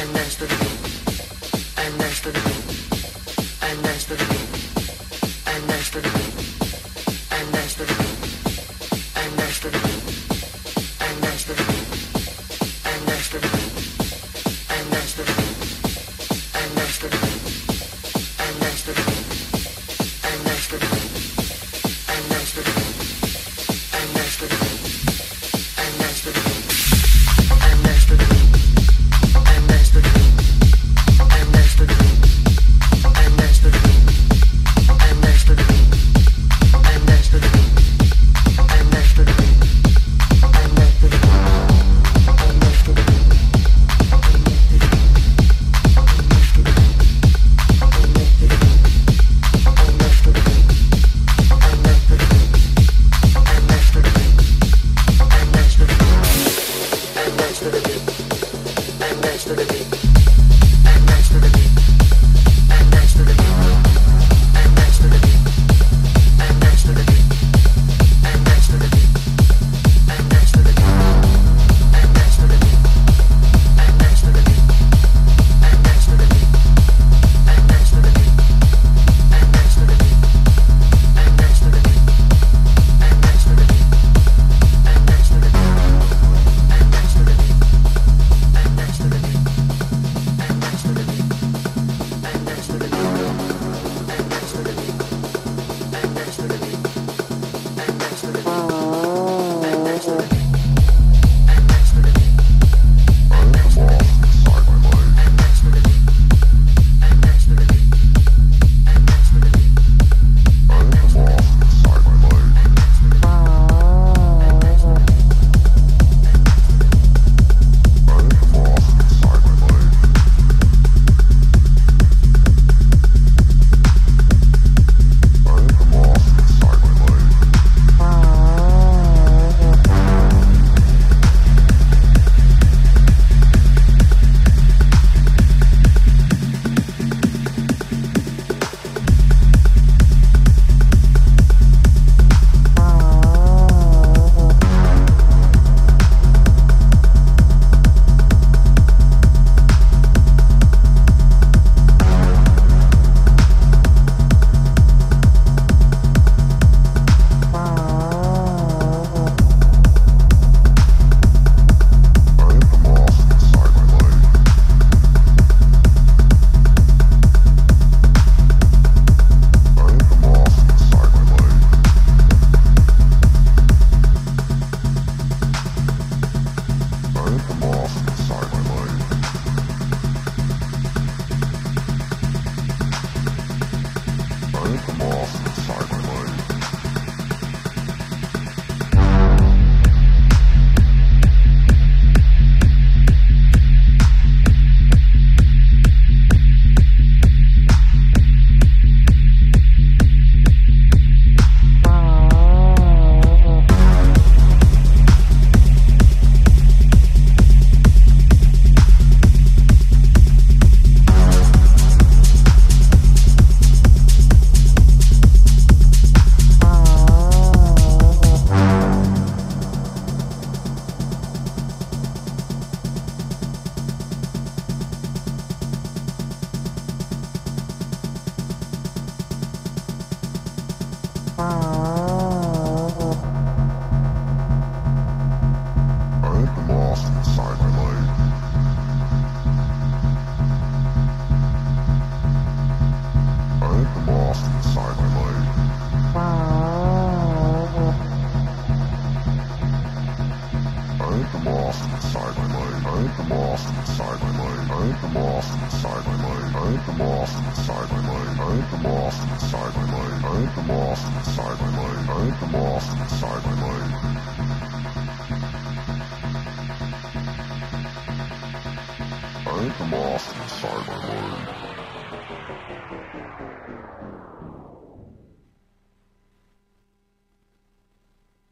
I'm to the beat. I'm to the beat.